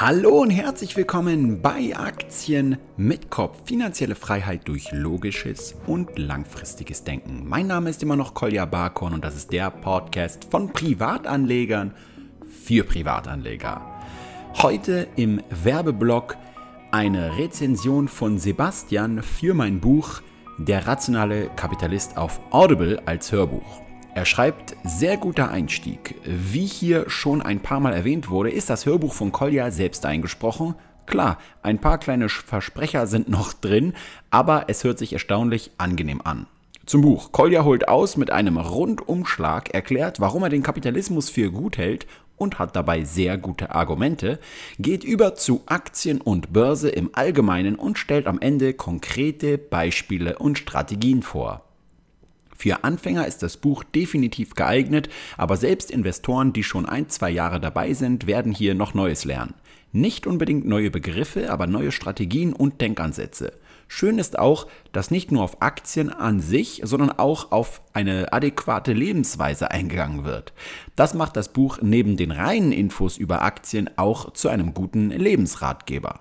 Hallo und herzlich willkommen bei Aktien mit Kopf. Finanzielle Freiheit durch logisches und langfristiges Denken. Mein Name ist immer noch Kolja Barkorn und das ist der Podcast von Privatanlegern für Privatanleger. Heute im Werbeblock eine Rezension von Sebastian für mein Buch Der rationale Kapitalist auf Audible als Hörbuch. Er schreibt, sehr guter Einstieg. Wie hier schon ein paar Mal erwähnt wurde, ist das Hörbuch von Kolja selbst eingesprochen. Klar, ein paar kleine Versprecher sind noch drin, aber es hört sich erstaunlich angenehm an. Zum Buch. Kolja holt aus mit einem Rundumschlag, erklärt, warum er den Kapitalismus für gut hält und hat dabei sehr gute Argumente, geht über zu Aktien und Börse im Allgemeinen und stellt am Ende konkrete Beispiele und Strategien vor. Für Anfänger ist das Buch definitiv geeignet, aber selbst Investoren, die schon ein, zwei Jahre dabei sind, werden hier noch Neues lernen. Nicht unbedingt neue Begriffe, aber neue Strategien und Denkansätze. Schön ist auch, dass nicht nur auf Aktien an sich, sondern auch auf eine adäquate Lebensweise eingegangen wird. Das macht das Buch neben den reinen Infos über Aktien auch zu einem guten Lebensratgeber.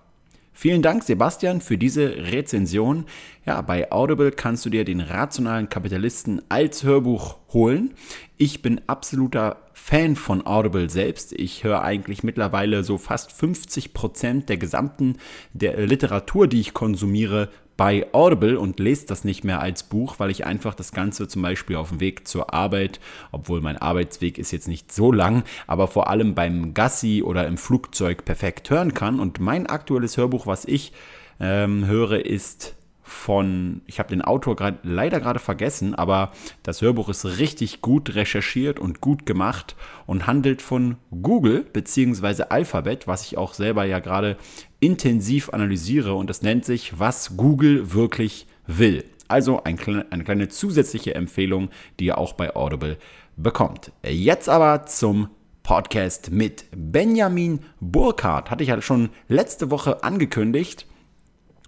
Vielen Dank, Sebastian, für diese Rezension. Ja, bei Audible kannst du dir den rationalen Kapitalisten als Hörbuch holen. Ich bin absoluter Fan von Audible selbst. Ich höre eigentlich mittlerweile so fast 50 Prozent der gesamten der Literatur, die ich konsumiere, bei Audible und lese das nicht mehr als Buch, weil ich einfach das Ganze zum Beispiel auf dem Weg zur Arbeit, obwohl mein Arbeitsweg ist jetzt nicht so lang, aber vor allem beim Gassi oder im Flugzeug perfekt hören kann. Und mein aktuelles Hörbuch, was ich ähm, höre, ist von, ich habe den Autor grad, leider gerade vergessen, aber das Hörbuch ist richtig gut recherchiert und gut gemacht und handelt von Google bzw. Alphabet, was ich auch selber ja gerade intensiv analysiere und das nennt sich, was Google wirklich will. Also ein, eine kleine zusätzliche Empfehlung, die ihr auch bei Audible bekommt. Jetzt aber zum Podcast mit Benjamin Burkhardt. Hatte ich ja schon letzte Woche angekündigt.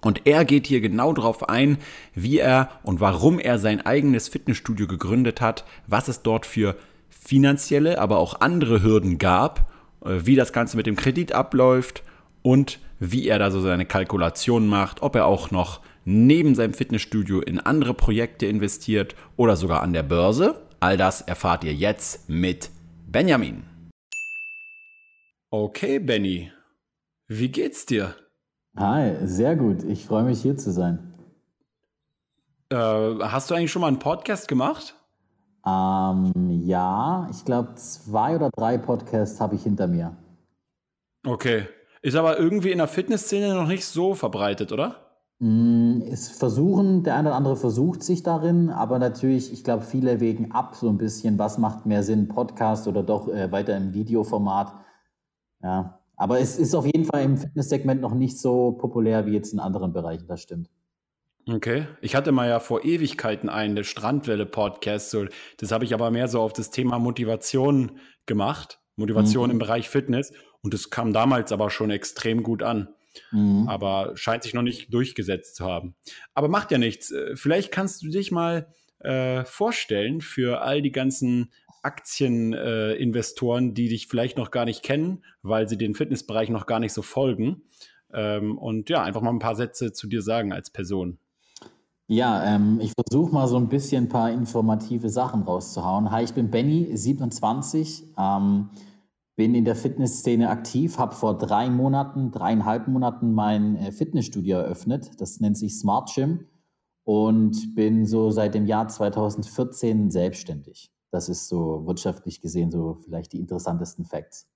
Und er geht hier genau darauf ein, wie er und warum er sein eigenes Fitnessstudio gegründet hat, was es dort für finanzielle, aber auch andere Hürden gab, äh, wie das Ganze mit dem Kredit abläuft und wie er da so seine Kalkulationen macht, ob er auch noch neben seinem Fitnessstudio in andere Projekte investiert oder sogar an der Börse. All das erfahrt ihr jetzt mit Benjamin. Okay, Benny, wie geht's dir? Hi, sehr gut. Ich freue mich hier zu sein. Äh, hast du eigentlich schon mal einen Podcast gemacht? Ähm, ja, ich glaube, zwei oder drei Podcasts habe ich hinter mir. Okay. Ist aber irgendwie in der Fitnessszene noch nicht so verbreitet, oder? Mm, es versuchen, der eine oder andere versucht sich darin, aber natürlich, ich glaube, viele wägen ab so ein bisschen, was macht mehr Sinn, Podcast oder doch äh, weiter im Videoformat. Ja, aber es ist auf jeden Fall im Fitnesssegment noch nicht so populär wie jetzt in anderen Bereichen, das stimmt. Okay. Ich hatte mal ja vor Ewigkeiten einen, Strandwelle-Podcast. So, das habe ich aber mehr so auf das Thema Motivation gemacht. Motivation mhm. im Bereich Fitness. Und das kam damals aber schon extrem gut an. Mhm. Aber scheint sich noch nicht durchgesetzt zu haben. Aber macht ja nichts. Äh, vielleicht kannst du dich mal äh, vorstellen für all die ganzen Aktieninvestoren, äh, die dich vielleicht noch gar nicht kennen, weil sie den Fitnessbereich noch gar nicht so folgen. Ähm, und ja, einfach mal ein paar Sätze zu dir sagen als Person. Ja, ähm, ich versuche mal so ein bisschen ein paar informative Sachen rauszuhauen. Hi, ich bin Benny, 27, ähm, bin in der Fitnessszene aktiv, habe vor drei Monaten, dreieinhalb Monaten mein äh, Fitnessstudio eröffnet. Das nennt sich Smart Gym und bin so seit dem Jahr 2014 selbstständig. Das ist so wirtschaftlich gesehen so vielleicht die interessantesten Facts.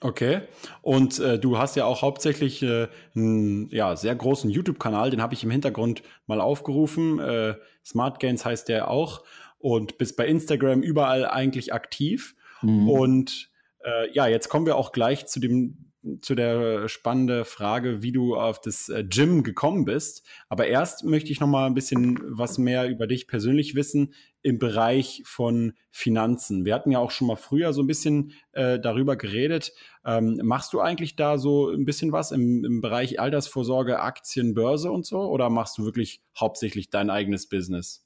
Okay. Und äh, du hast ja auch hauptsächlich äh, einen ja, sehr großen YouTube-Kanal, den habe ich im Hintergrund mal aufgerufen. Äh, Smart Gains heißt der auch. Und bist bei Instagram überall eigentlich aktiv. Mhm. Und äh, ja, jetzt kommen wir auch gleich zu dem zu der spannenden Frage, wie du auf das äh, Gym gekommen bist. Aber erst möchte ich noch mal ein bisschen was mehr über dich persönlich wissen im Bereich von Finanzen. Wir hatten ja auch schon mal früher so ein bisschen äh, darüber geredet. Ähm, machst du eigentlich da so ein bisschen was im, im Bereich Altersvorsorge, Aktien, Börse und so? Oder machst du wirklich hauptsächlich dein eigenes Business?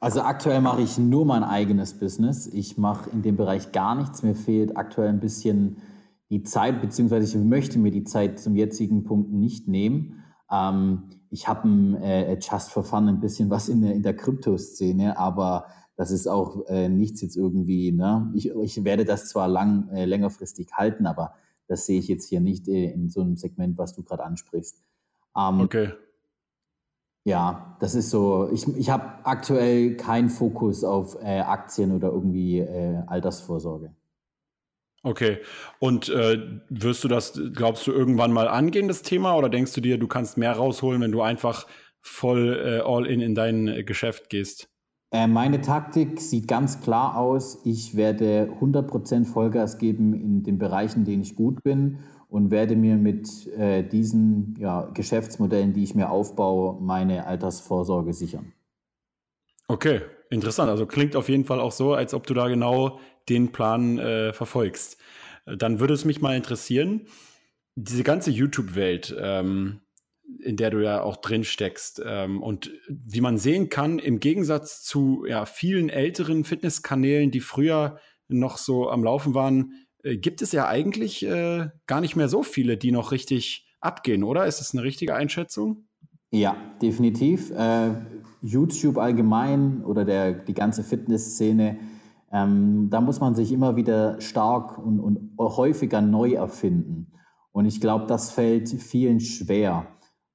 Also aktuell mache ich nur mein eigenes Business. Ich mache in dem Bereich gar nichts. Mir fehlt aktuell ein bisschen die Zeit, beziehungsweise ich möchte mir die Zeit zum jetzigen Punkt nicht nehmen. Ähm, ich habe äh, Just for Fun ein bisschen was in der, in der Kryptoszene, aber das ist auch äh, nichts jetzt irgendwie, ne? Ich, ich werde das zwar lang, äh, längerfristig halten, aber das sehe ich jetzt hier nicht äh, in so einem Segment, was du gerade ansprichst. Ähm, okay. Ja, das ist so. Ich, ich habe aktuell keinen Fokus auf äh, Aktien oder irgendwie äh, Altersvorsorge. Okay. Und äh, wirst du das, glaubst du, irgendwann mal angehen, das Thema? Oder denkst du dir, du kannst mehr rausholen, wenn du einfach voll äh, all in in dein äh, Geschäft gehst? Äh, meine Taktik sieht ganz klar aus. Ich werde 100% Vollgas geben in den Bereichen, in denen ich gut bin und werde mir mit äh, diesen ja, Geschäftsmodellen, die ich mir aufbaue, meine Altersvorsorge sichern. Okay, interessant. Also klingt auf jeden Fall auch so, als ob du da genau den Plan äh, verfolgst. Dann würde es mich mal interessieren, diese ganze YouTube-Welt, ähm, in der du ja auch drin steckst. Ähm, und wie man sehen kann, im Gegensatz zu ja, vielen älteren Fitnesskanälen, die früher noch so am Laufen waren, äh, gibt es ja eigentlich äh, gar nicht mehr so viele, die noch richtig abgehen, oder? Ist das eine richtige Einschätzung? Ja, definitiv. Äh, YouTube allgemein oder der, die ganze Fitnessszene, ähm, da muss man sich immer wieder stark und, und häufiger neu erfinden. Und ich glaube, das fällt vielen schwer.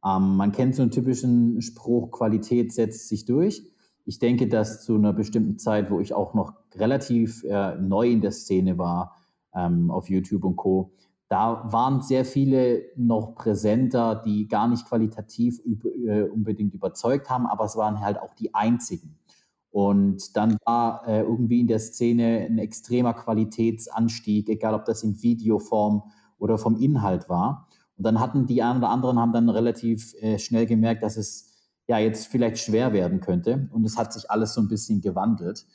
Ähm, man kennt so einen typischen Spruch, Qualität setzt sich durch. Ich denke, dass zu einer bestimmten Zeit, wo ich auch noch relativ äh, neu in der Szene war, ähm, auf YouTube und Co., da waren sehr viele noch präsenter, die gar nicht qualitativ äh, unbedingt überzeugt haben, aber es waren halt auch die einzigen. Und dann war äh, irgendwie in der Szene ein extremer Qualitätsanstieg, egal ob das in Videoform oder vom Inhalt war. Und dann hatten die einen oder anderen haben dann relativ äh, schnell gemerkt, dass es ja jetzt vielleicht schwer werden könnte. Und es hat sich alles so ein bisschen gewandelt.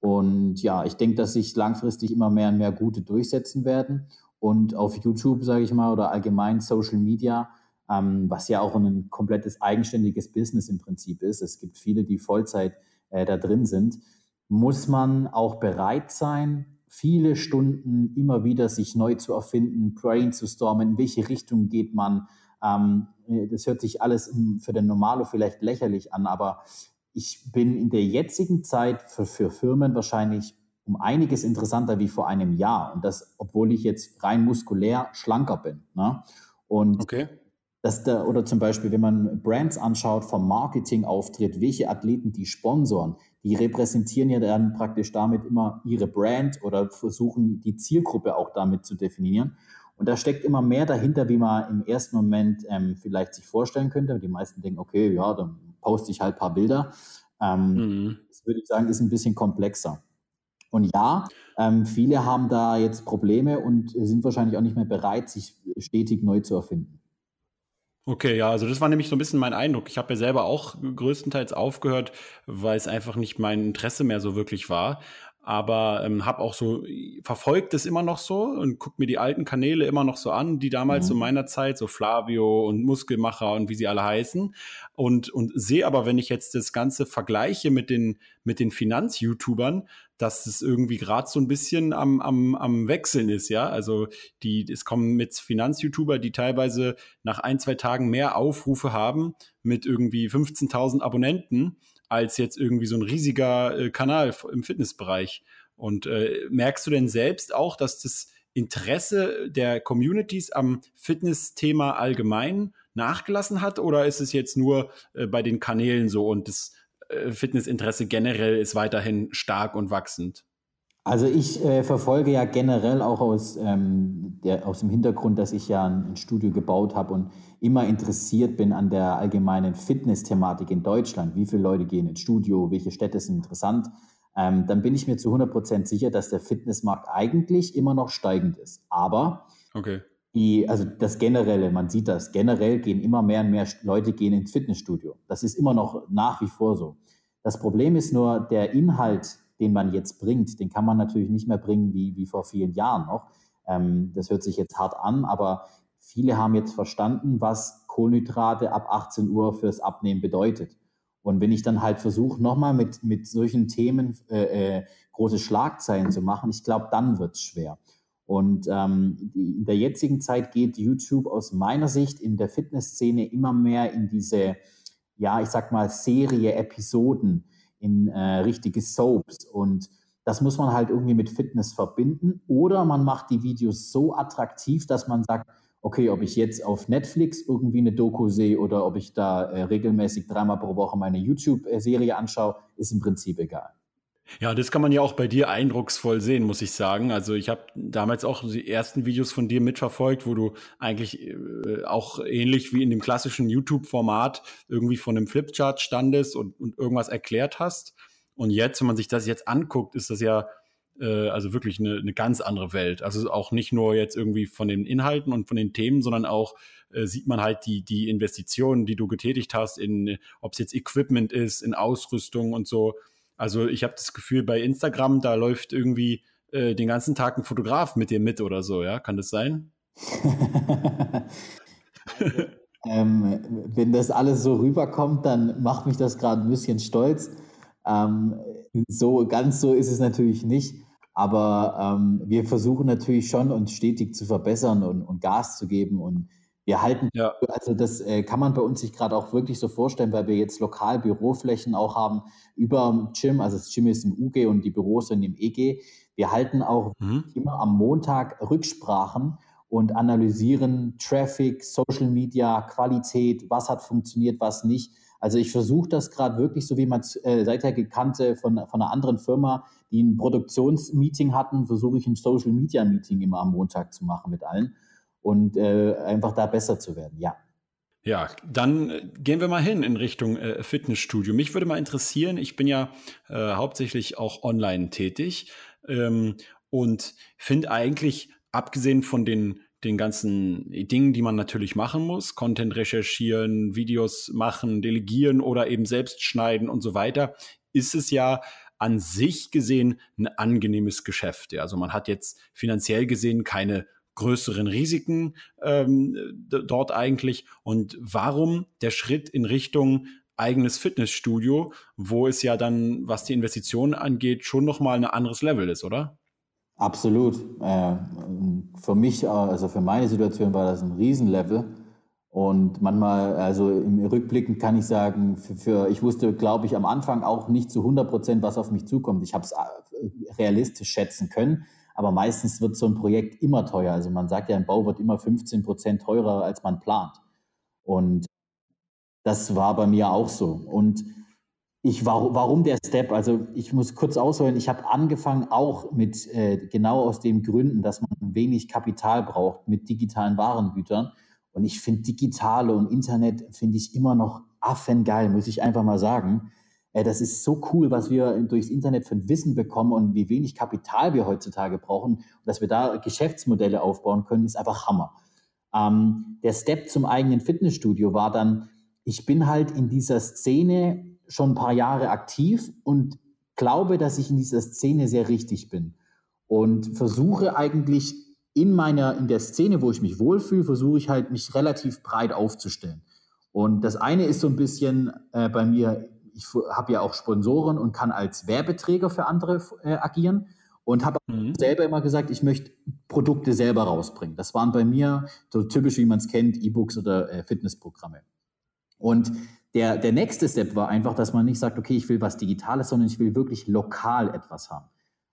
Und ja, ich denke, dass sich langfristig immer mehr und mehr gute durchsetzen werden. Und auf YouTube, sage ich mal, oder allgemein Social Media, ähm, was ja auch ein komplettes eigenständiges Business im Prinzip ist. Es gibt viele, die Vollzeit äh, da drin sind. Muss man auch bereit sein, viele Stunden immer wieder sich neu zu erfinden, brainstormen, in welche Richtung geht man. Ähm, das hört sich alles für den Normalo vielleicht lächerlich an, aber ich bin in der jetzigen Zeit für, für Firmen wahrscheinlich um einiges interessanter wie vor einem Jahr. Und das, obwohl ich jetzt rein muskulär schlanker bin. Ne? Und okay. dass da, oder zum Beispiel, wenn man Brands anschaut, vom Marketing auftritt, welche Athleten die sponsoren, die repräsentieren ja dann praktisch damit immer ihre Brand oder versuchen die Zielgruppe auch damit zu definieren. Und da steckt immer mehr dahinter, wie man im ersten Moment ähm, vielleicht sich vorstellen könnte. Die meisten denken, okay, ja, dann poste ich halt ein paar Bilder. Ähm, mhm. Das würde ich sagen, ist ein bisschen komplexer. Und ja, ähm, viele haben da jetzt Probleme und sind wahrscheinlich auch nicht mehr bereit, sich stetig neu zu erfinden. Okay, ja, also das war nämlich so ein bisschen mein Eindruck. Ich habe ja selber auch größtenteils aufgehört, weil es einfach nicht mein Interesse mehr so wirklich war. Aber ähm, habe auch so verfolgt es immer noch so und guck mir die alten Kanäle immer noch so an, die damals mhm. zu meiner Zeit, so Flavio und Muskelmacher und wie sie alle heißen. Und, und sehe aber, wenn ich jetzt das Ganze vergleiche mit den, mit den Finanz-YouTubern, dass es irgendwie gerade so ein bisschen am, am, am Wechseln ist, ja. Also die, es kommen mit Finanz-YouTuber, die teilweise nach ein, zwei Tagen mehr Aufrufe haben mit irgendwie 15.000 Abonnenten als jetzt irgendwie so ein riesiger äh, Kanal im Fitnessbereich. Und äh, merkst du denn selbst auch, dass das Interesse der Communities am Fitness-Thema allgemein nachgelassen hat? Oder ist es jetzt nur äh, bei den Kanälen so und das Fitnessinteresse generell ist weiterhin stark und wachsend? Also ich äh, verfolge ja generell auch aus, ähm, der, aus dem Hintergrund, dass ich ja ein, ein Studio gebaut habe und immer interessiert bin an der allgemeinen Fitness-Thematik in Deutschland. Wie viele Leute gehen ins Studio, welche Städte sind interessant? Ähm, dann bin ich mir zu 100% sicher, dass der Fitnessmarkt eigentlich immer noch steigend ist. Aber okay. Die, also das Generelle, man sieht das, generell gehen immer mehr und mehr Leute gehen ins Fitnessstudio. Das ist immer noch nach wie vor so. Das Problem ist nur, der Inhalt den man jetzt bringt, den kann man natürlich nicht mehr bringen wie, wie vor vielen Jahren noch. Ähm, das hört sich jetzt hart an, aber viele haben jetzt verstanden, was Kohlenhydrate ab 18 Uhr fürs Abnehmen bedeutet. Und wenn ich dann halt versuche, nochmal mit, mit solchen Themen äh, äh, große Schlagzeilen zu machen, ich glaube, dann wird es schwer. Und ähm, in der jetzigen Zeit geht YouTube aus meiner Sicht in der Fitnessszene immer mehr in diese, ja, ich sag mal, Serie, Episoden, in äh, richtige Soaps. Und das muss man halt irgendwie mit Fitness verbinden. Oder man macht die Videos so attraktiv, dass man sagt, okay, ob ich jetzt auf Netflix irgendwie eine Doku sehe oder ob ich da äh, regelmäßig dreimal pro Woche meine YouTube-Serie anschaue, ist im Prinzip egal. Ja, das kann man ja auch bei dir eindrucksvoll sehen, muss ich sagen. Also ich habe damals auch die ersten Videos von dir mitverfolgt, wo du eigentlich äh, auch ähnlich wie in dem klassischen YouTube-Format irgendwie von einem Flipchart standest und, und irgendwas erklärt hast. Und jetzt, wenn man sich das jetzt anguckt, ist das ja äh, also wirklich eine, eine ganz andere Welt. Also auch nicht nur jetzt irgendwie von den Inhalten und von den Themen, sondern auch äh, sieht man halt die, die Investitionen, die du getätigt hast, in ob es jetzt Equipment ist, in Ausrüstung und so. Also ich habe das Gefühl, bei Instagram, da läuft irgendwie äh, den ganzen Tag ein Fotograf mit dir mit oder so, ja? Kann das sein? ähm, wenn das alles so rüberkommt, dann macht mich das gerade ein bisschen stolz. Ähm, so ganz so ist es natürlich nicht. Aber ähm, wir versuchen natürlich schon, uns stetig zu verbessern und, und Gas zu geben. Und wir halten, ja. also das äh, kann man bei uns sich gerade auch wirklich so vorstellen, weil wir jetzt lokal Büroflächen auch haben über Gym. Also das Gym ist im UG und die Büros sind im EG. Wir halten auch mhm. immer am Montag Rücksprachen und analysieren Traffic, Social Media, Qualität, was hat funktioniert, was nicht also ich versuche das gerade wirklich, so wie man es äh, seither gekannte von, von einer anderen Firma, die ein Produktionsmeeting hatten, versuche ich ein Social Media Meeting immer am Montag zu machen mit allen und äh, einfach da besser zu werden, ja. Ja, dann äh, gehen wir mal hin in Richtung äh, Fitnessstudio. Mich würde mal interessieren, ich bin ja äh, hauptsächlich auch online tätig ähm, und finde eigentlich, abgesehen von den den ganzen Dingen, die man natürlich machen muss, Content recherchieren, Videos machen, delegieren oder eben selbst schneiden und so weiter, ist es ja an sich gesehen ein angenehmes Geschäft. Also man hat jetzt finanziell gesehen keine größeren Risiken ähm, dort eigentlich. Und warum der Schritt in Richtung eigenes Fitnessstudio, wo es ja dann, was die Investitionen angeht, schon nochmal ein anderes Level ist, oder? Absolut. Äh, für mich, also für meine Situation war das ein Riesenlevel. Und manchmal, also im Rückblicken kann ich sagen, für, für ich wusste, glaube ich, am Anfang auch nicht zu 100 Prozent, was auf mich zukommt. Ich habe es äh, realistisch schätzen können, aber meistens wird so ein Projekt immer teuer. Also man sagt ja, ein Bau wird immer 15 Prozent teurer, als man plant. Und das war bei mir auch so. Und ich, warum, der Step? Also ich muss kurz ausholen, ich habe angefangen auch mit äh, genau aus den Gründen, dass man wenig Kapital braucht mit digitalen Warengütern. Und ich finde digitale und Internet finde ich immer noch affengeil, muss ich einfach mal sagen. Äh, das ist so cool, was wir durchs Internet für ein Wissen bekommen und wie wenig Kapital wir heutzutage brauchen. Dass wir da Geschäftsmodelle aufbauen können, ist einfach Hammer. Ähm, der Step zum eigenen Fitnessstudio war dann, ich bin halt in dieser Szene schon ein paar Jahre aktiv und glaube, dass ich in dieser Szene sehr richtig bin und versuche eigentlich in meiner, in der Szene, wo ich mich wohlfühle, versuche ich halt mich relativ breit aufzustellen. Und das eine ist so ein bisschen äh, bei mir, ich habe ja auch Sponsoren und kann als Werbeträger für andere äh, agieren und habe mhm. selber immer gesagt, ich möchte Produkte selber rausbringen. Das waren bei mir so typisch, wie man es kennt, E-Books oder äh, Fitnessprogramme. Und der, der nächste Step war einfach, dass man nicht sagt, okay, ich will was Digitales, sondern ich will wirklich lokal etwas haben,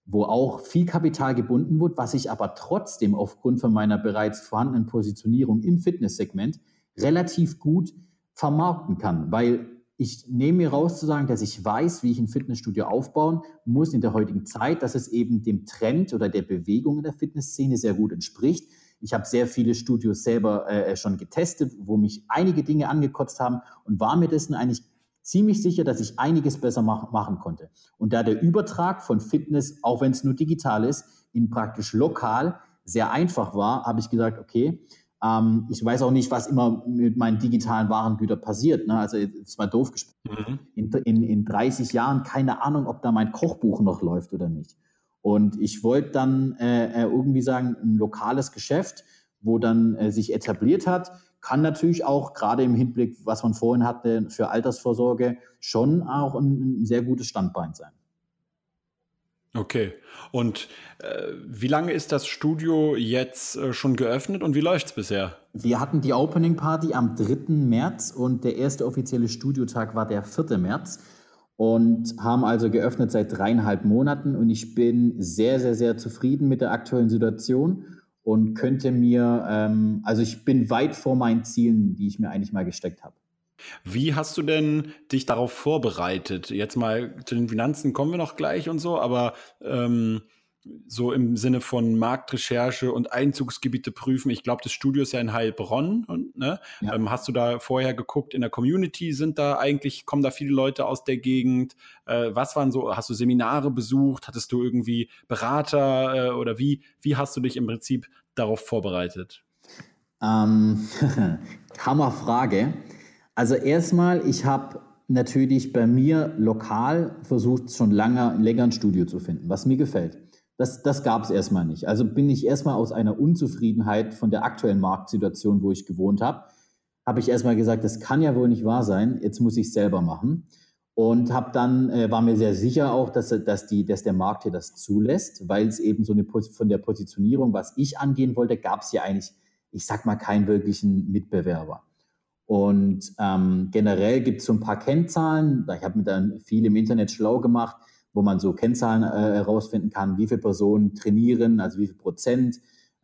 wo auch viel Kapital gebunden wird, was ich aber trotzdem aufgrund von meiner bereits vorhandenen Positionierung im Fitnesssegment relativ gut vermarkten kann, weil ich nehme mir raus zu sagen, dass ich weiß, wie ich ein Fitnessstudio aufbauen muss in der heutigen Zeit, dass es eben dem Trend oder der Bewegung in der Fitnessszene sehr gut entspricht ich habe sehr viele Studios selber äh, schon getestet, wo mich einige Dinge angekotzt haben und war mir dessen eigentlich ziemlich sicher, dass ich einiges besser mach, machen konnte. Und da der Übertrag von Fitness, auch wenn es nur digital ist, in praktisch lokal sehr einfach war, habe ich gesagt, okay, ähm, ich weiß auch nicht, was immer mit meinen digitalen Warengütern passiert. Ne? Also es war doof gesprochen. Mhm. In, in, in 30 Jahren keine Ahnung, ob da mein Kochbuch noch läuft oder nicht. Und ich wollte dann äh, äh, irgendwie sagen, ein lokales Geschäft, wo dann äh, sich etabliert hat, kann natürlich auch gerade im Hinblick, was man vorhin hatte, für Altersvorsorge schon auch ein, ein sehr gutes Standbein sein. Okay. Und äh, wie lange ist das Studio jetzt äh, schon geöffnet und wie läuft es bisher? Wir hatten die Opening Party am 3. März und der erste offizielle Studiotag war der 4. März und haben also geöffnet seit dreieinhalb Monaten und ich bin sehr, sehr, sehr zufrieden mit der aktuellen Situation und könnte mir, ähm, also ich bin weit vor meinen Zielen, die ich mir eigentlich mal gesteckt habe. Wie hast du denn dich darauf vorbereitet? Jetzt mal zu den Finanzen kommen wir noch gleich und so, aber ähm, so im Sinne von Marktrecherche und Einzugsgebiete prüfen. Ich glaube, das Studio ist ja in Heilbronn. Und, ne? Ja. Ähm, hast du da vorher geguckt in der Community? Sind da eigentlich, kommen da viele Leute aus der Gegend? Äh, was waren so, hast du Seminare besucht? Hattest du irgendwie Berater äh, oder wie, wie hast du dich im Prinzip darauf vorbereitet? Ähm, Hammerfrage. Also erstmal, ich habe natürlich bei mir lokal versucht, schon lange, länger ein Studio zu finden, was mir gefällt. Das, das gab es erstmal nicht. Also bin ich erstmal aus einer Unzufriedenheit von der aktuellen Marktsituation, wo ich gewohnt habe, habe ich erstmal gesagt, das kann ja wohl nicht wahr sein, jetzt muss ich es selber machen. Und habe dann, äh, war mir sehr sicher auch, dass, dass, die, dass der Markt hier das zulässt, weil es eben so eine von der Positionierung, was ich angehen wollte, gab es ja eigentlich, ich sag mal, keinen wirklichen Mitbewerber. Und ähm, generell gibt es so ein paar Kennzahlen, ich habe mir dann viel im Internet schlau gemacht, wo man so Kennzahlen äh, herausfinden kann, wie viele Personen trainieren, also wie viel Prozent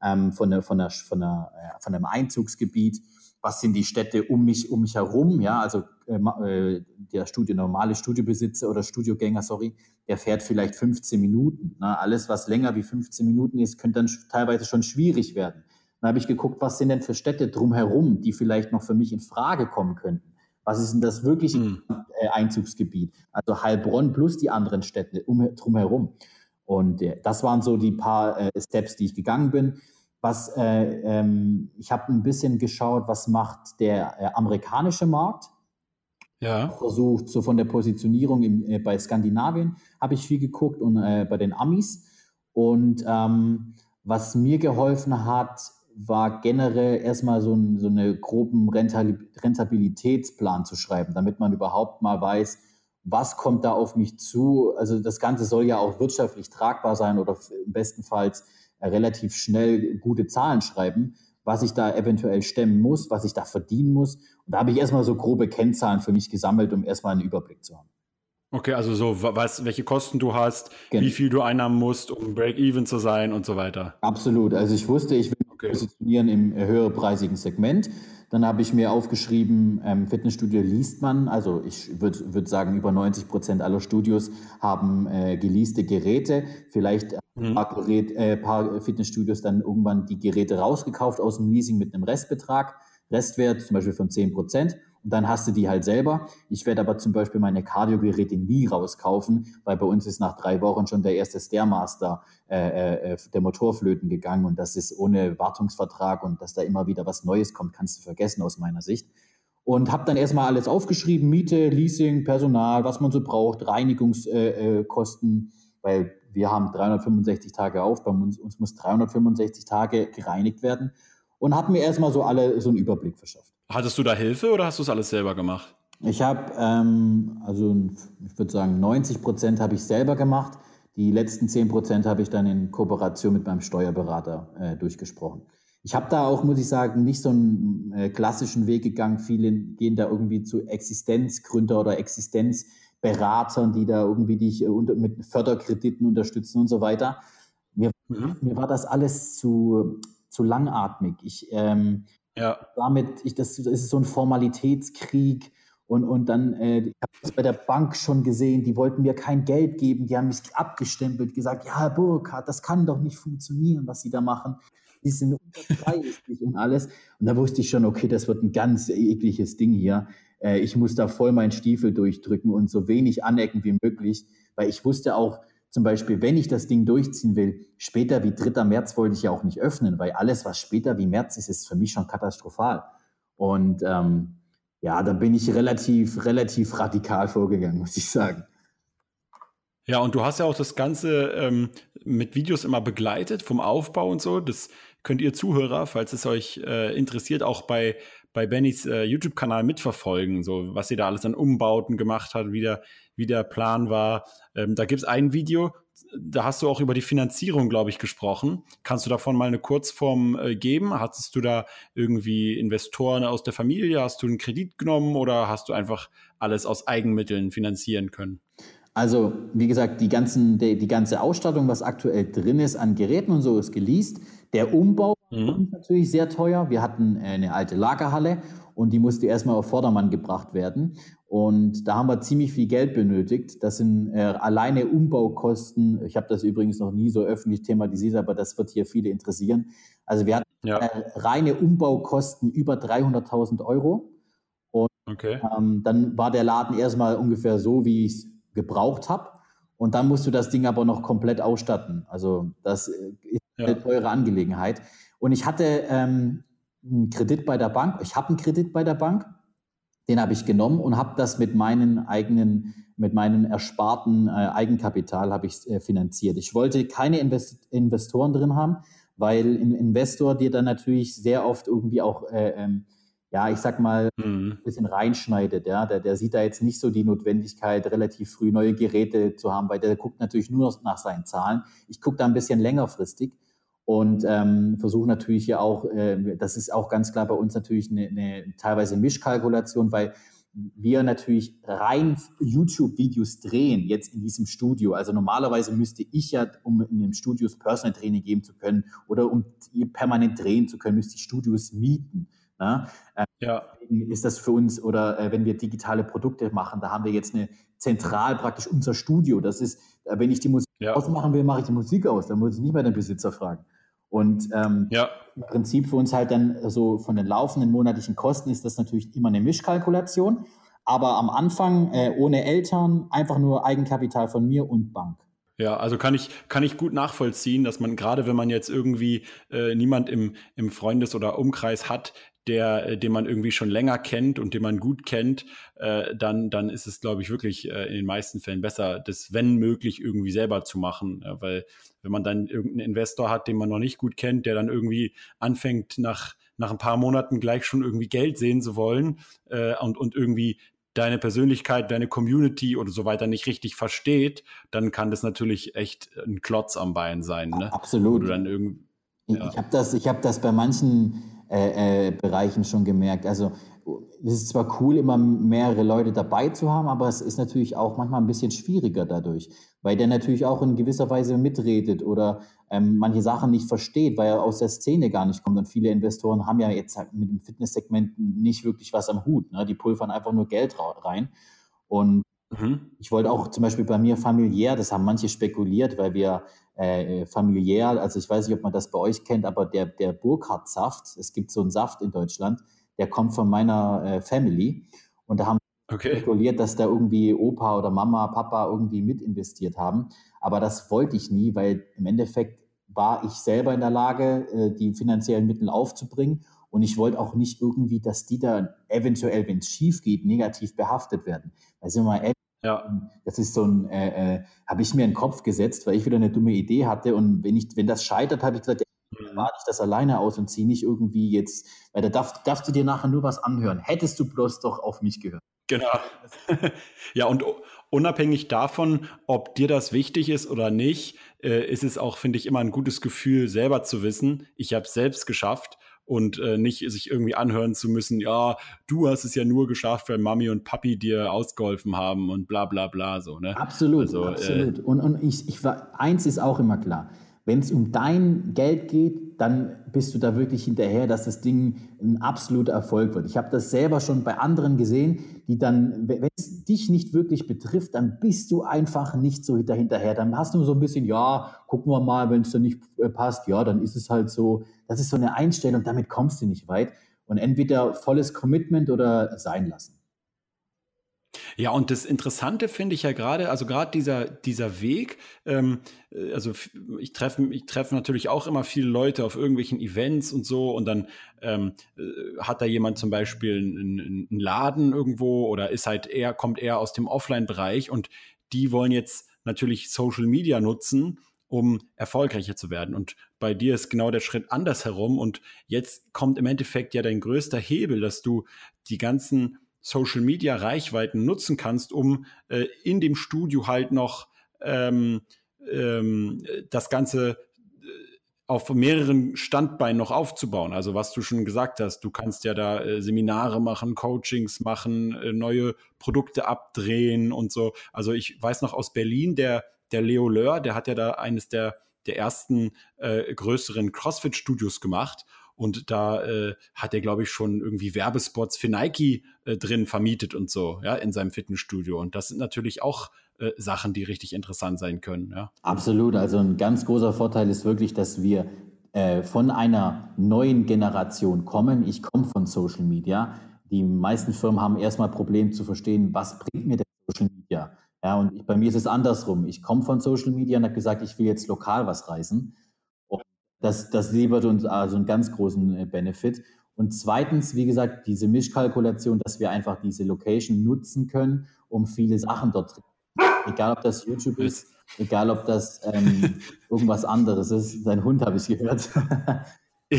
ähm, von, der, von, der, von, der, äh, von einem Einzugsgebiet, was sind die Städte um mich, um mich herum, ja, also äh, äh der Studio, normale Studiobesitzer oder Studiogänger, sorry, der fährt vielleicht 15 Minuten. Ne? Alles, was länger wie 15 Minuten ist, könnte dann teilweise schon schwierig werden. Dann habe ich geguckt, was sind denn für Städte drumherum, die vielleicht noch für mich in Frage kommen könnten. Was ist denn das wirkliche mhm. Einzugsgebiet? Also Heilbronn plus die anderen Städte um, drumherum. Und äh, das waren so die paar äh, Steps, die ich gegangen bin. Was äh, ähm, ich habe ein bisschen geschaut, was macht der äh, amerikanische Markt? Ja. Versucht so von der Positionierung im, äh, bei Skandinavien habe ich viel geguckt und bei den Amis. Und ähm, was mir geholfen hat, war generell erstmal so, ein, so eine groben Rentabilitätsplan zu schreiben, damit man überhaupt mal weiß, was kommt da auf mich zu. Also das Ganze soll ja auch wirtschaftlich tragbar sein oder bestenfalls äh, relativ schnell gute Zahlen schreiben, was ich da eventuell stemmen muss, was ich da verdienen muss. Und da habe ich erstmal so grobe Kennzahlen für mich gesammelt, um erstmal einen Überblick zu haben. Okay, also so, was, welche Kosten du hast, genau. wie viel du einnahmen musst, um Break-Even zu sein und so weiter. Absolut. Also ich wusste, ich okay. positionieren im höherpreisigen Segment. Dann habe ich mir aufgeschrieben, ähm, Fitnessstudio liest man. Also ich würde würd sagen, über 90 Prozent aller Studios haben äh, geleaste Geräte. Vielleicht ein mhm. paar, Gerät, äh, paar Fitnessstudios dann irgendwann die Geräte rausgekauft aus dem Leasing mit einem Restbetrag. Restwert zum Beispiel von 10 Prozent. Dann hast du die halt selber. Ich werde aber zum Beispiel meine Cardio-Geräte nie rauskaufen, weil bei uns ist nach drei Wochen schon der erste Stairmaster äh, äh, der Motorflöten gegangen und das ist ohne Wartungsvertrag und dass da immer wieder was Neues kommt, kannst du vergessen aus meiner Sicht. Und habe dann erstmal alles aufgeschrieben, Miete, Leasing, Personal, was man so braucht, Reinigungskosten, äh, weil wir haben 365 Tage auf, bei uns, uns muss 365 Tage gereinigt werden und habe mir erstmal so alle so einen Überblick verschafft. Hattest du da Hilfe oder hast du es alles selber gemacht? Ich habe, ähm, also ich würde sagen, 90 Prozent habe ich selber gemacht. Die letzten 10 Prozent habe ich dann in Kooperation mit meinem Steuerberater äh, durchgesprochen. Ich habe da auch, muss ich sagen, nicht so einen äh, klassischen Weg gegangen. Viele gehen da irgendwie zu Existenzgründer oder Existenzberatern, die da irgendwie dich äh, unter, mit Förderkrediten unterstützen und so weiter. Mir, mhm. mir war das alles zu, zu langatmig. Ich, ähm, ja. Damit, ich, das, das ist so ein Formalitätskrieg. Und, und dann, äh, ich habe das bei der Bank schon gesehen, die wollten mir kein Geld geben, die haben mich abgestempelt, gesagt, ja, Herr Burkhardt, das kann doch nicht funktionieren, was Sie da machen. Die sind unterpreislich und alles. Und da wusste ich schon, okay, das wird ein ganz ekliges Ding hier. Äh, ich muss da voll meinen Stiefel durchdrücken und so wenig anecken wie möglich, weil ich wusste auch, zum Beispiel, wenn ich das Ding durchziehen will, später wie 3. März wollte ich ja auch nicht öffnen, weil alles, was später wie März ist, ist für mich schon katastrophal. Und ähm, ja, da bin ich relativ, relativ radikal vorgegangen, muss ich sagen. Ja, und du hast ja auch das Ganze ähm, mit Videos immer begleitet, vom Aufbau und so. Das könnt ihr Zuhörer, falls es euch äh, interessiert, auch bei, bei Bennys äh, YouTube-Kanal mitverfolgen, so was sie da alles an Umbauten gemacht hat, wie der, wie der Plan war. Ähm, da gibt es ein Video, da hast du auch über die Finanzierung, glaube ich, gesprochen. Kannst du davon mal eine Kurzform äh, geben? Hattest du da irgendwie Investoren aus der Familie? Hast du einen Kredit genommen oder hast du einfach alles aus Eigenmitteln finanzieren können? Also, wie gesagt, die, ganzen, die, die ganze Ausstattung, was aktuell drin ist an Geräten und so, ist geleast. Der Umbau mhm. ist natürlich sehr teuer. Wir hatten eine alte Lagerhalle und die musste erstmal auf Vordermann gebracht werden. Und da haben wir ziemlich viel Geld benötigt. Das sind äh, alleine Umbaukosten. Ich habe das übrigens noch nie so öffentlich thematisiert, aber das wird hier viele interessieren. Also wir hatten ja. äh, reine Umbaukosten über 300.000 Euro. Und okay. ähm, dann war der Laden erstmal ungefähr so, wie ich es gebraucht habe. Und dann musst du das Ding aber noch komplett ausstatten. Also das äh, ist ja. eine teure Angelegenheit. Und ich hatte ähm, einen Kredit bei der Bank. Ich habe einen Kredit bei der Bank den habe ich genommen und habe das mit meinen eigenen, mit meinem ersparten äh, Eigenkapital habe ich äh, finanziert. Ich wollte keine Invest Investoren drin haben, weil ein Investor dir dann natürlich sehr oft irgendwie auch, äh, ähm, ja, ich sag mal, mhm. ein bisschen reinschneidet. Ja, der, der sieht da jetzt nicht so die Notwendigkeit, relativ früh neue Geräte zu haben, weil der guckt natürlich nur nach seinen Zahlen. Ich gucke da ein bisschen längerfristig und ähm, versuchen natürlich hier auch, äh, das ist auch ganz klar bei uns natürlich eine, eine teilweise Mischkalkulation, weil wir natürlich rein YouTube-Videos drehen, jetzt in diesem Studio. Also normalerweise müsste ich ja, um in dem Studios Personal Training geben zu können oder um permanent drehen zu können, müsste ich Studios mieten. Ne? Ähm, ja. Ist das für uns, oder äh, wenn wir digitale Produkte machen, da haben wir jetzt eine zentral praktisch unser Studio. Das ist, äh, wenn ich die Musik ja. ausmachen will, mache ich die Musik aus. Da muss ich nicht mehr den Besitzer fragen. Und ähm, ja. im Prinzip für uns halt dann so von den laufenden monatlichen Kosten ist das natürlich immer eine Mischkalkulation. Aber am Anfang äh, ohne Eltern einfach nur Eigenkapital von mir und Bank. Ja, also kann ich, kann ich gut nachvollziehen, dass man gerade, wenn man jetzt irgendwie äh, niemand im, im Freundes- oder Umkreis hat, der, äh, den man irgendwie schon länger kennt und den man gut kennt, äh, dann, dann ist es, glaube ich, wirklich äh, in den meisten Fällen besser, das, wenn möglich, irgendwie selber zu machen. Ja, weil wenn man dann irgendeinen Investor hat, den man noch nicht gut kennt, der dann irgendwie anfängt, nach, nach ein paar Monaten gleich schon irgendwie Geld sehen zu wollen äh, und, und irgendwie deine Persönlichkeit, deine Community oder so weiter nicht richtig versteht, dann kann das natürlich echt ein Klotz am Bein sein. Ne? Absolut. Ja. Ich habe das, hab das bei manchen äh, äh, Bereichen schon gemerkt. Also es ist zwar cool, immer mehrere Leute dabei zu haben, aber es ist natürlich auch manchmal ein bisschen schwieriger dadurch, weil der natürlich auch in gewisser Weise mitredet oder ähm, manche Sachen nicht versteht, weil er aus der Szene gar nicht kommt. Und viele Investoren haben ja jetzt halt mit dem Fitnesssegment nicht wirklich was am Hut. Ne? Die pulvern einfach nur Geld rein. Und mhm. ich wollte auch zum Beispiel bei mir familiär, das haben manche spekuliert, weil wir äh, familiär, also ich weiß nicht, ob man das bei euch kennt, aber der, der Burkhardt-Saft, es gibt so einen Saft in Deutschland, der kommt von meiner äh, Family. Und da haben okay. spekuliert, dass da irgendwie Opa oder Mama, Papa irgendwie mit investiert haben. Aber das wollte ich nie, weil im Endeffekt war ich selber in der Lage, äh, die finanziellen Mittel aufzubringen. Und ich wollte auch nicht irgendwie, dass die da eventuell, wenn es schief geht, negativ behaftet werden. Weil sind wir mal ja. Das ist so ein, äh, äh, habe ich mir in den Kopf gesetzt, weil ich wieder eine dumme Idee hatte. Und wenn ich, wenn das scheitert, habe ich gesagt, mhm. warte ich das alleine aus und ziehe nicht irgendwie jetzt, weil da darf, darfst du dir nachher nur was anhören. Hättest du bloß doch auf mich gehört. Genau. ja, und unabhängig davon, ob dir das wichtig ist oder nicht, äh, ist es auch, finde ich, immer ein gutes Gefühl, selber zu wissen, ich habe es selbst geschafft und äh, nicht sich irgendwie anhören zu müssen, ja, du hast es ja nur geschafft, weil Mami und Papi dir ausgeholfen haben und bla bla bla so, ne? Absolut, also, äh, absolut. Äh, und und ich, ich war, eins ist auch immer klar, wenn es um dein Geld geht, dann bist du da wirklich hinterher, dass das Ding ein absoluter Erfolg wird. Ich habe das selber schon bei anderen gesehen, die dann, wenn es dich nicht wirklich betrifft, dann bist du einfach nicht so hinterher. Dann hast du so ein bisschen, ja, gucken wir mal, wenn es dann nicht äh, passt, ja, dann ist es halt so. Das ist so eine Einstellung, damit kommst du nicht weit. Und entweder volles Commitment oder sein lassen. Ja, und das Interessante finde ich ja gerade, also gerade dieser, dieser Weg, ähm, äh, also ich treffe ich treffe natürlich auch immer viele Leute auf irgendwelchen Events und so und dann ähm, äh, hat da jemand zum Beispiel einen, einen Laden irgendwo oder ist halt eher, kommt eher aus dem Offline-Bereich und die wollen jetzt natürlich Social Media nutzen, um erfolgreicher zu werden. Und bei dir ist genau der Schritt andersherum. Und jetzt kommt im Endeffekt ja dein größter Hebel, dass du die ganzen Social Media Reichweiten nutzen kannst, um äh, in dem Studio halt noch ähm, ähm, das Ganze auf mehreren Standbeinen noch aufzubauen. Also was du schon gesagt hast, du kannst ja da äh, Seminare machen, Coachings machen, äh, neue Produkte abdrehen und so. Also ich weiß noch aus Berlin, der, der Leo Löhr, der hat ja da eines der, der ersten äh, größeren CrossFit-Studios gemacht. Und da äh, hat er, glaube ich, schon irgendwie Werbespots für Nike äh, drin vermietet und so, ja, in seinem Fitnessstudio. Und das sind natürlich auch äh, Sachen, die richtig interessant sein können. Ja. Absolut. Also ein ganz großer Vorteil ist wirklich, dass wir äh, von einer neuen Generation kommen. Ich komme von Social Media. Die meisten Firmen haben erstmal Problem zu verstehen, was bringt mir denn Social Media? Ja, und ich, bei mir ist es andersrum. Ich komme von Social Media und habe gesagt, ich will jetzt lokal was reißen. Das, das liefert uns also einen ganz großen äh, Benefit. Und zweitens, wie gesagt, diese Mischkalkulation, dass wir einfach diese Location nutzen können, um viele Sachen dort Egal, ob das YouTube ist, egal, ob das ähm, irgendwas anderes ist. Sein Hund habe ich gehört.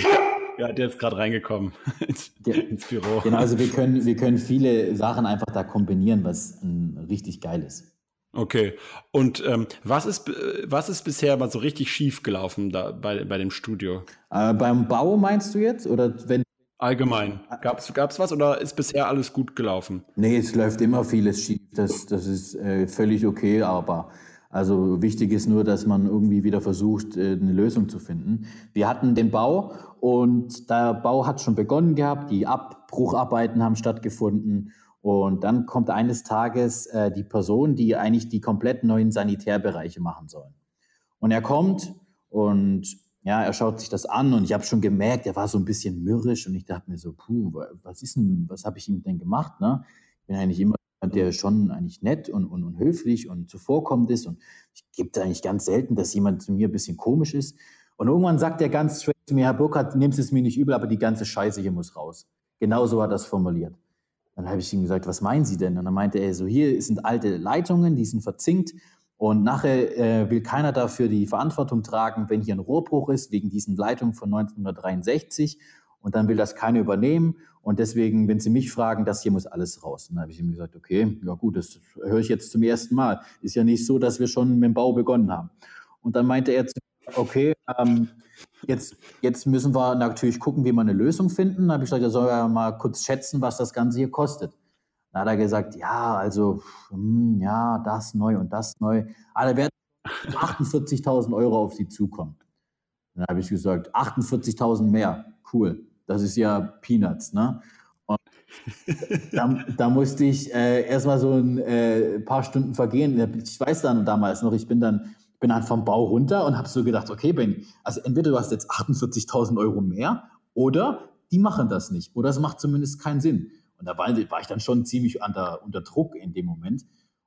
ja, der ist gerade reingekommen ins Büro. Genau, also wir können, wir können viele Sachen einfach da kombinieren, was ähm, richtig geil ist. Okay. Und ähm, was, ist, was ist bisher mal so richtig schief gelaufen da bei, bei dem Studio? Äh, beim Bau meinst du jetzt? Oder wenn Allgemein. Gab es was oder ist bisher alles gut gelaufen? Nee, es läuft immer vieles schief. Das, das ist äh, völlig okay, aber also wichtig ist nur, dass man irgendwie wieder versucht, äh, eine Lösung zu finden. Wir hatten den Bau und der Bau hat schon begonnen gehabt, die Abbrucharbeiten haben stattgefunden und dann kommt eines Tages äh, die Person, die eigentlich die komplett neuen Sanitärbereiche machen soll. Und er kommt und ja, er schaut sich das an und ich habe schon gemerkt, er war so ein bisschen mürrisch und ich dachte mir so, puh, was ist denn, was habe ich ihm denn gemacht? Ne? Ich bin eigentlich immer der schon eigentlich nett und, und, und höflich und zuvorkommend ist und ich gebe eigentlich ganz selten, dass jemand zu mir ein bisschen komisch ist. Und irgendwann sagt er ganz straight zu mir, Herr Burkhardt, nimmst es mir nicht übel, aber die ganze Scheiße hier muss raus. Genau so hat er das formuliert. Dann habe ich ihm gesagt, was meinen Sie denn? Und dann meinte er so, hier sind alte Leitungen, die sind verzinkt und nachher äh, will keiner dafür die Verantwortung tragen, wenn hier ein Rohrbruch ist, wegen diesen Leitungen von 1963. Und dann will das keiner übernehmen. Und deswegen, wenn Sie mich fragen, das hier muss alles raus. Und dann habe ich ihm gesagt, okay, ja gut, das höre ich jetzt zum ersten Mal. Ist ja nicht so, dass wir schon mit dem Bau begonnen haben. Und dann meinte er zu mir, okay, ähm, jetzt, jetzt müssen wir natürlich gucken, wie wir eine Lösung finden. Dann habe ich gesagt, er soll ja mal kurz schätzen, was das Ganze hier kostet. Dann hat er gesagt, ja, also, hm, ja, das neu und das neu. Alle werden 48.000 Euro auf sie zukommen. Dann habe ich gesagt, 48.000 mehr, cool. Das ist ja Peanuts, ne? Und da, da musste ich äh, erstmal so ein äh, paar Stunden vergehen. Ich weiß dann damals noch, ich bin dann, bin dann vom Bau runter und habe so gedacht, okay, Ben, also entweder du hast jetzt 48.000 Euro mehr oder die machen das nicht. Oder es macht zumindest keinen Sinn. Und da war, war ich dann schon ziemlich unter, unter Druck in dem Moment.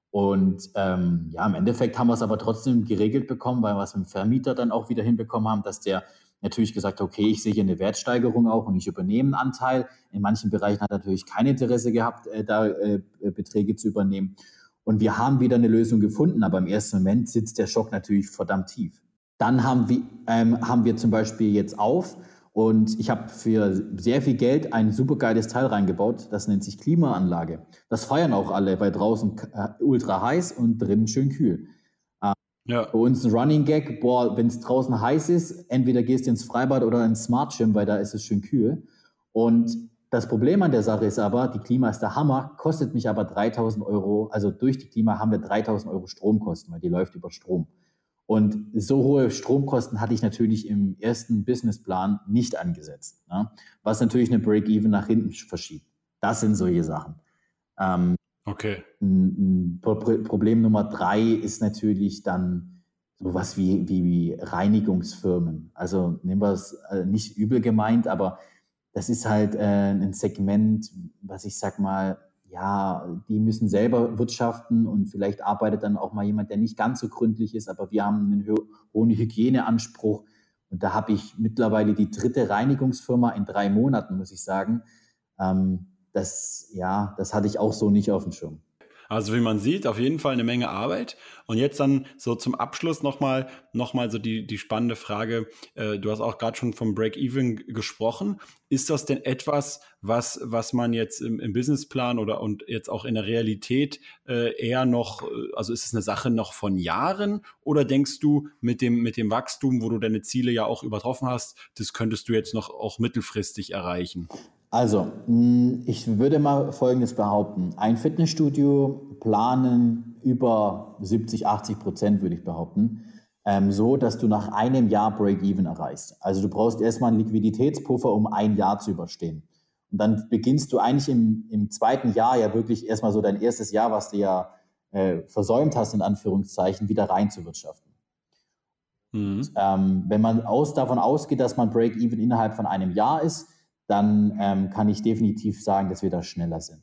Und ähm, ja, im Endeffekt haben wir es aber trotzdem geregelt bekommen, weil wir es mit dem Vermieter dann auch wieder hinbekommen haben, dass der natürlich gesagt hat, okay, ich sehe hier eine Wertsteigerung auch und ich übernehme einen Anteil. In manchen Bereichen hat er natürlich kein Interesse gehabt, äh, da äh, Beträge zu übernehmen. Und wir haben wieder eine Lösung gefunden, aber im ersten Moment sitzt der Schock natürlich verdammt tief. Dann haben wir, ähm, haben wir zum Beispiel jetzt auf, und ich habe für sehr viel Geld ein supergeiles Teil reingebaut, das nennt sich Klimaanlage. Das feiern auch alle, weil draußen äh, ultra heiß und drinnen schön kühl. Ja. Bei uns ein Running Gag, boah, wenn es draußen heiß ist, entweder gehst du ins Freibad oder ins Smart Gym, weil da ist es schön kühl. Und das Problem an der Sache ist aber, die Klima ist der Hammer, kostet mich aber 3000 Euro, also durch die Klima haben wir 3000 Euro Stromkosten, weil die läuft über Strom. Und so hohe Stromkosten hatte ich natürlich im ersten Businessplan nicht angesetzt, ne? was natürlich eine Break-Even nach hinten verschiebt. Das sind solche Sachen. Ähm, okay. Problem Nummer drei ist natürlich dann sowas wie, wie, wie Reinigungsfirmen. Also nehmen wir es äh, nicht übel gemeint, aber das ist halt äh, ein Segment, was ich sag mal, ja, die müssen selber wirtschaften und vielleicht arbeitet dann auch mal jemand, der nicht ganz so gründlich ist, aber wir haben einen hohen Hygieneanspruch. Und da habe ich mittlerweile die dritte Reinigungsfirma in drei Monaten, muss ich sagen. Ähm, das, ja, das hatte ich auch so nicht auf dem Schirm. Also wie man sieht, auf jeden Fall eine Menge Arbeit. Und jetzt dann so zum Abschluss nochmal noch mal so die, die spannende Frage. Äh, du hast auch gerade schon vom Break-Even gesprochen. Ist das denn etwas, was, was man jetzt im, im Businessplan oder und jetzt auch in der Realität äh, eher noch, äh, also ist es eine Sache noch von Jahren oder denkst du mit dem, mit dem Wachstum, wo du deine Ziele ja auch übertroffen hast, das könntest du jetzt noch auch mittelfristig erreichen? Also, mm, ich würde mal Folgendes behaupten. Ein Fitnessstudio planen über 70, 80 Prozent, würde ich behaupten, ähm, so, dass du nach einem Jahr Break-Even erreichst. Also du brauchst erstmal einen Liquiditätspuffer, um ein Jahr zu überstehen. Und dann beginnst du eigentlich im, im zweiten Jahr ja wirklich erstmal so dein erstes Jahr, was du ja äh, versäumt hast, in Anführungszeichen, wieder reinzuwirtschaften. Mhm. ähm, wenn man aus, davon ausgeht, dass man Break-Even innerhalb von einem Jahr ist, dann ähm, kann ich definitiv sagen, dass wir da schneller sind.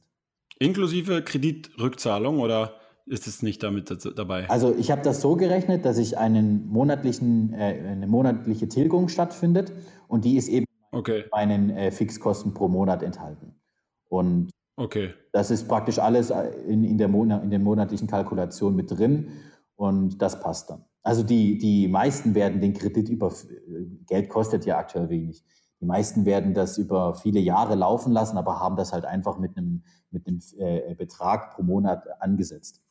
Inklusive Kreditrückzahlung oder ist es nicht damit dabei? Also ich habe das so gerechnet, dass ich einen monatlichen, äh, eine monatliche Tilgung stattfindet und die ist eben okay. meinen äh, Fixkosten pro Monat enthalten. Und okay. das ist praktisch alles äh, in, in, der in der monatlichen Kalkulation mit drin und das passt dann. Also die, die meisten werden den Kredit über, Geld kostet ja aktuell wenig. Die meisten werden das über viele Jahre laufen lassen, aber haben das halt einfach mit einem, mit einem äh, Betrag pro Monat angesetzt.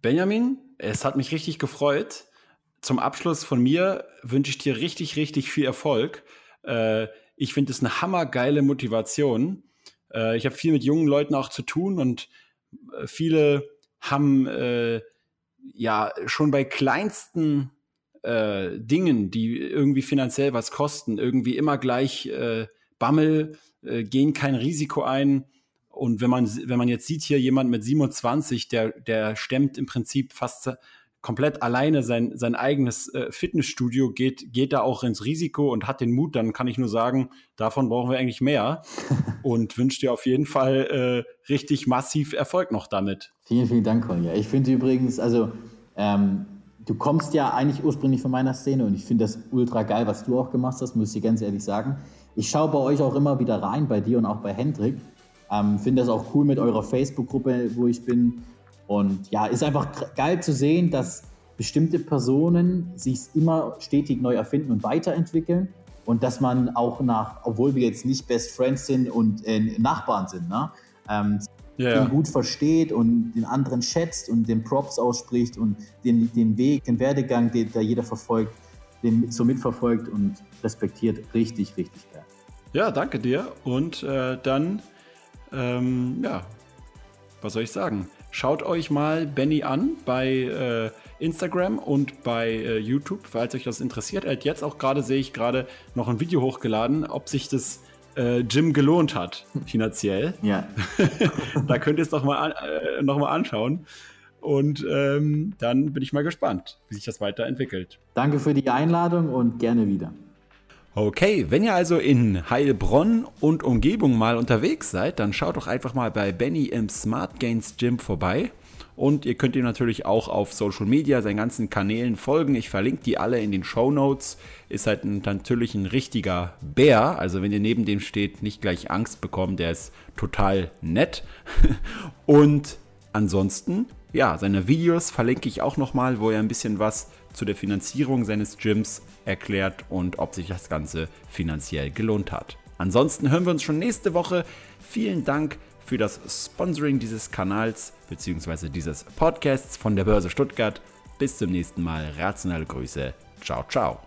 Benjamin, es hat mich richtig gefreut. Zum Abschluss von mir wünsche ich dir richtig, richtig viel Erfolg. Äh, ich finde es eine hammergeile Motivation. Äh, ich habe viel mit jungen Leuten auch zu tun und äh, viele haben äh, ja schon bei kleinsten äh, Dingen, die irgendwie finanziell was kosten, irgendwie immer gleich äh, Bammel, äh, gehen kein Risiko ein. Und wenn man, wenn man jetzt sieht, hier jemand mit 27, der, der stemmt im Prinzip fast komplett alleine sein, sein eigenes äh, Fitnessstudio, geht, geht da auch ins Risiko und hat den Mut, dann kann ich nur sagen, davon brauchen wir eigentlich mehr und wünsche dir auf jeden Fall äh, richtig massiv Erfolg noch damit. Vielen, vielen Dank, Kolja. Ich finde übrigens, also ähm, du kommst ja eigentlich ursprünglich von meiner Szene und ich finde das ultra geil, was du auch gemacht hast, muss ich ganz ehrlich sagen. Ich schaue bei euch auch immer wieder rein, bei dir und auch bei Hendrik. Ähm, finde das auch cool mit eurer Facebook-Gruppe, wo ich bin. Und ja, ist einfach geil zu sehen, dass bestimmte Personen sich immer stetig neu erfinden und weiterentwickeln. Und dass man auch nach, obwohl wir jetzt nicht Best Friends sind und äh, Nachbarn sind, ne, ähm, yeah. den gut versteht und den anderen schätzt und den Props ausspricht und den, den Weg, den Werdegang, den da jeder verfolgt, den so mitverfolgt und respektiert. Richtig, richtig geil. Ja, danke dir. Und äh, dann, ähm, ja, was soll ich sagen? Schaut euch mal Benny an bei äh, Instagram und bei äh, YouTube, falls euch das interessiert. Er hat jetzt auch gerade, sehe ich gerade, noch ein Video hochgeladen, ob sich das äh, Gym gelohnt hat, finanziell. Ja. da könnt ihr es doch mal, äh, noch mal anschauen. Und ähm, dann bin ich mal gespannt, wie sich das weiterentwickelt. Danke für die Einladung und gerne wieder. Okay, wenn ihr also in Heilbronn und Umgebung mal unterwegs seid, dann schaut doch einfach mal bei Benny im Smart Gains Gym vorbei. Und ihr könnt ihm natürlich auch auf Social Media, seinen ganzen Kanälen folgen. Ich verlinke die alle in den Show Notes. Ist halt ein, natürlich ein richtiger Bär. Also wenn ihr neben dem steht, nicht gleich Angst bekommen. Der ist total nett. Und ansonsten, ja, seine Videos verlinke ich auch nochmal, wo er ein bisschen was zu der Finanzierung seines Gyms erklärt und ob sich das Ganze finanziell gelohnt hat. Ansonsten hören wir uns schon nächste Woche. Vielen Dank für das Sponsoring dieses Kanals bzw. dieses Podcasts von der Börse Stuttgart. Bis zum nächsten Mal. Rationale Grüße. Ciao, ciao.